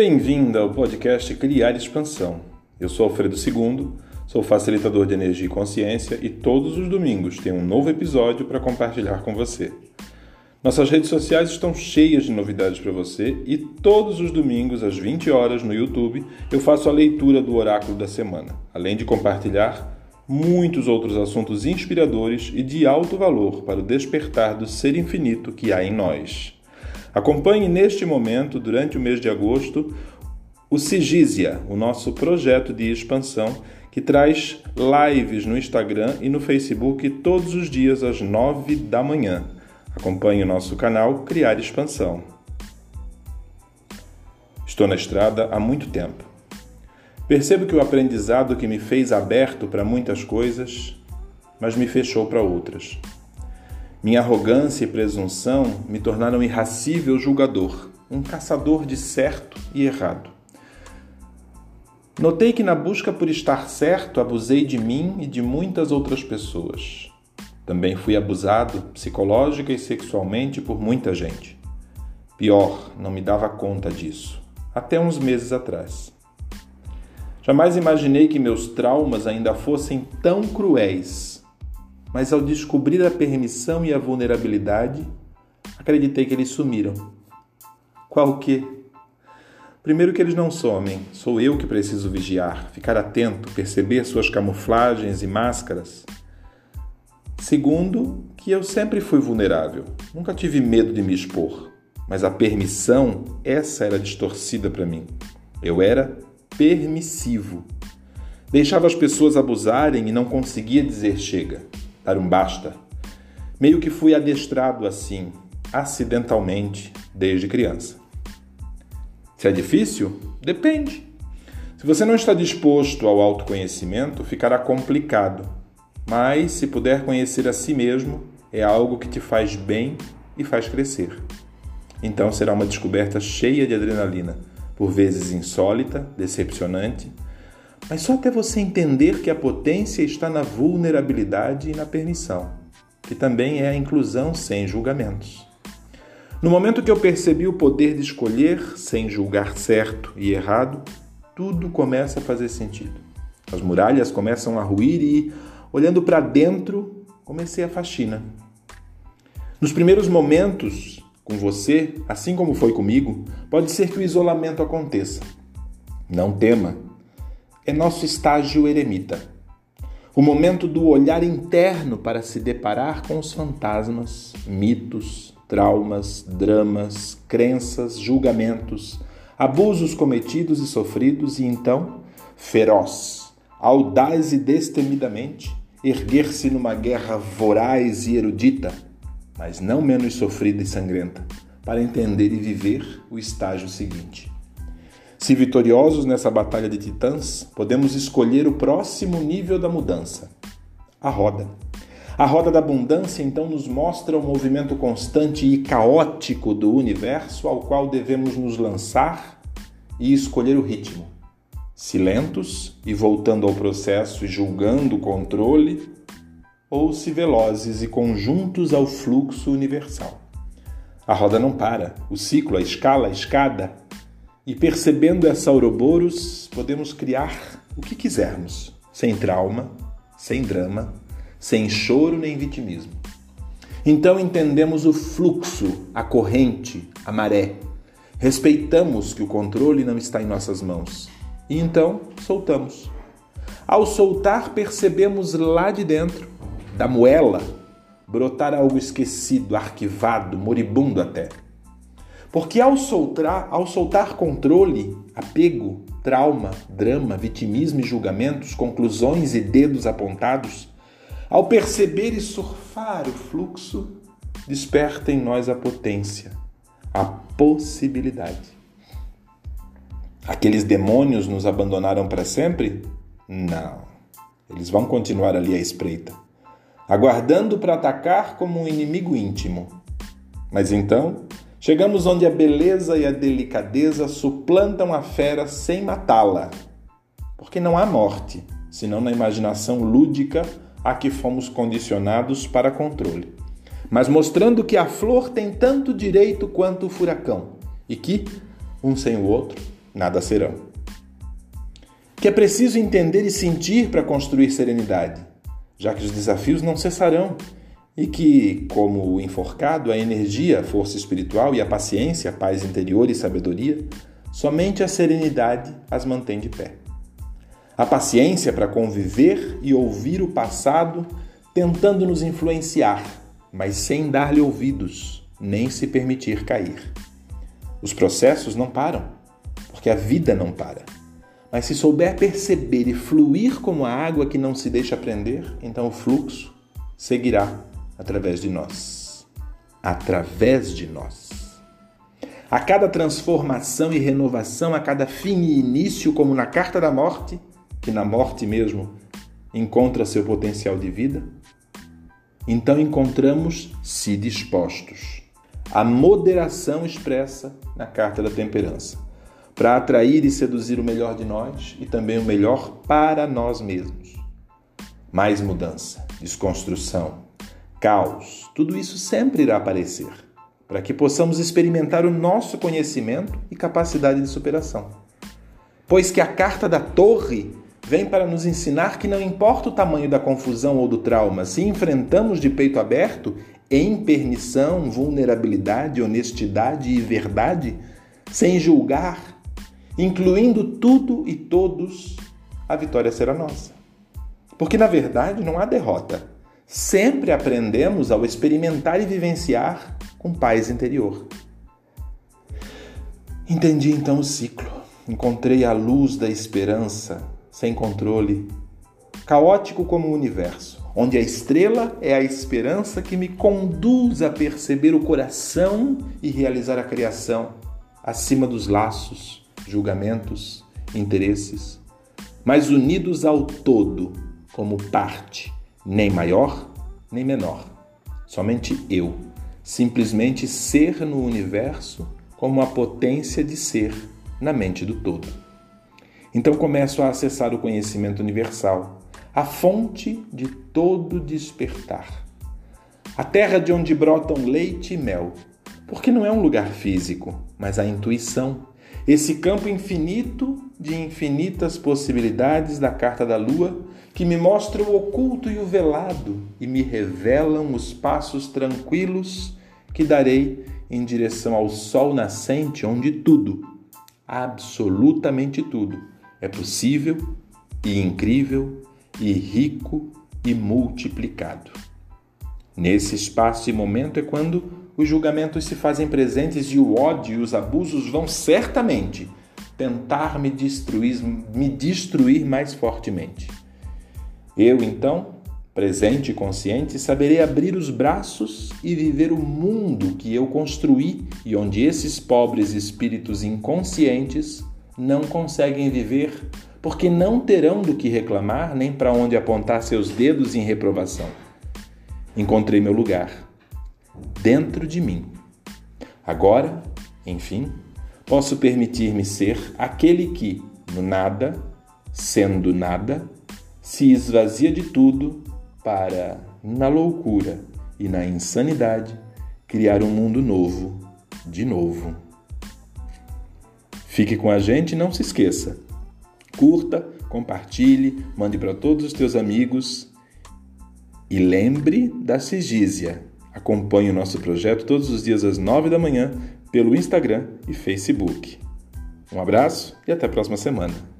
Bem-vinda ao podcast Criar Expansão. Eu sou Alfredo II, sou facilitador de energia e consciência e todos os domingos tem um novo episódio para compartilhar com você. Nossas redes sociais estão cheias de novidades para você e todos os domingos às 20 horas no YouTube eu faço a leitura do oráculo da semana, além de compartilhar muitos outros assuntos inspiradores e de alto valor para o despertar do ser infinito que há em nós. Acompanhe neste momento, durante o mês de agosto, o Sigísia, o nosso projeto de expansão, que traz lives no Instagram e no Facebook todos os dias às nove da manhã. Acompanhe o nosso canal Criar Expansão. Estou na estrada há muito tempo. Percebo que o aprendizado que me fez aberto para muitas coisas, mas me fechou para outras. Minha arrogância e presunção me tornaram irracível julgador, um caçador de certo e errado. Notei que na busca por estar certo abusei de mim e de muitas outras pessoas. Também fui abusado psicológica e sexualmente por muita gente. Pior, não me dava conta disso, até uns meses atrás. Jamais imaginei que meus traumas ainda fossem tão cruéis mas ao descobrir a permissão e a vulnerabilidade, acreditei que eles sumiram. Qual o quê? Primeiro que eles não somem, sou eu que preciso vigiar, ficar atento, perceber suas camuflagens e máscaras. Segundo, que eu sempre fui vulnerável, nunca tive medo de me expor, mas a permissão, essa era distorcida para mim. Eu era permissivo. Deixava as pessoas abusarem e não conseguia dizer chega dar um basta. Meio que fui adestrado assim, acidentalmente, desde criança. Se é difícil? Depende. Se você não está disposto ao autoconhecimento, ficará complicado. Mas se puder conhecer a si mesmo, é algo que te faz bem e faz crescer. Então será uma descoberta cheia de adrenalina, por vezes insólita, decepcionante, mas só até você entender que a potência está na vulnerabilidade e na permissão, que também é a inclusão sem julgamentos. No momento que eu percebi o poder de escolher sem julgar certo e errado, tudo começa a fazer sentido. As muralhas começam a ruir e, olhando para dentro, comecei a faxina. Nos primeiros momentos com você, assim como foi comigo, pode ser que o isolamento aconteça. Não tema, é nosso estágio eremita. O momento do olhar interno para se deparar com os fantasmas, mitos, traumas, dramas, crenças, julgamentos, abusos cometidos e sofridos, e então, feroz, audaz e destemidamente, erguer-se numa guerra voraz e erudita, mas não menos sofrida e sangrenta, para entender e viver o estágio seguinte. Se vitoriosos nessa batalha de titãs, podemos escolher o próximo nível da mudança a roda. A roda da abundância então nos mostra o movimento constante e caótico do universo ao qual devemos nos lançar e escolher o ritmo. Se lentos e voltando ao processo e julgando o controle, ou se velozes e conjuntos ao fluxo universal. A roda não para, o ciclo, a escala, a escada e percebendo essa Ouroboros, podemos criar o que quisermos, sem trauma, sem drama, sem choro nem vitimismo. Então entendemos o fluxo, a corrente, a maré. Respeitamos que o controle não está em nossas mãos. E então soltamos. Ao soltar, percebemos lá de dentro, da moela, brotar algo esquecido, arquivado, moribundo até. Porque ao soltar, ao soltar controle, apego, trauma, drama, vitimismo e julgamentos, conclusões e dedos apontados, ao perceber e surfar o fluxo, desperta em nós a potência, a possibilidade. Aqueles demônios nos abandonaram para sempre? Não. Eles vão continuar ali à espreita, aguardando para atacar como um inimigo íntimo. Mas então, Chegamos onde a beleza e a delicadeza suplantam a fera sem matá-la. Porque não há morte, senão na imaginação lúdica a que fomos condicionados para controle. Mas mostrando que a flor tem tanto direito quanto o furacão e que, um sem o outro, nada serão. Que é preciso entender e sentir para construir serenidade, já que os desafios não cessarão e que, como o enforcado, a energia, a força espiritual e a paciência, a paz interior e sabedoria, somente a serenidade as mantém de pé. A paciência para conviver e ouvir o passado tentando nos influenciar, mas sem dar-lhe ouvidos, nem se permitir cair. Os processos não param, porque a vida não para. Mas se souber perceber e fluir como a água que não se deixa prender, então o fluxo seguirá através de nós. Através de nós. A cada transformação e renovação, a cada fim e início, como na carta da morte, que na morte mesmo encontra seu potencial de vida, então encontramos se dispostos. A moderação expressa na carta da temperança, para atrair e seduzir o melhor de nós e também o melhor para nós mesmos. Mais mudança, desconstrução, caos, tudo isso sempre irá aparecer, para que possamos experimentar o nosso conhecimento e capacidade de superação. Pois que a carta da torre vem para nos ensinar que não importa o tamanho da confusão ou do trauma, se enfrentamos de peito aberto, em pernição, vulnerabilidade, honestidade e verdade, sem julgar, incluindo tudo e todos, a vitória será nossa. Porque na verdade não há derrota. Sempre aprendemos ao experimentar e vivenciar com paz interior. Entendi então o ciclo. Encontrei a luz da esperança sem controle, caótico como o universo, onde a estrela é a esperança que me conduz a perceber o coração e realizar a criação, acima dos laços, julgamentos, interesses, mas unidos ao todo, como parte, nem maior nem menor, somente eu, simplesmente ser no universo como a potência de ser na mente do todo. Então começo a acessar o conhecimento universal, a fonte de todo despertar. A terra de onde brotam leite e mel, porque não é um lugar físico, mas a intuição, esse campo infinito de infinitas possibilidades da carta da lua que me mostra o oculto e o velado e me revelam os passos tranquilos que darei em direção ao sol nascente, onde tudo, absolutamente tudo, é possível e incrível e rico e multiplicado. Nesse espaço e momento é quando os julgamentos se fazem presentes e o ódio e os abusos vão certamente tentar me destruir, me destruir mais fortemente. Eu, então, presente e consciente, saberei abrir os braços e viver o mundo que eu construí e onde esses pobres espíritos inconscientes não conseguem viver, porque não terão do que reclamar nem para onde apontar seus dedos em reprovação. Encontrei meu lugar, dentro de mim. Agora, enfim, posso permitir-me ser aquele que, no nada, sendo nada, se esvazia de tudo para, na loucura e na insanidade, criar um mundo novo, de novo. Fique com a gente e não se esqueça. Curta, compartilhe, mande para todos os teus amigos e lembre da Sigísia. Acompanhe o nosso projeto todos os dias às nove da manhã pelo Instagram e Facebook. Um abraço e até a próxima semana.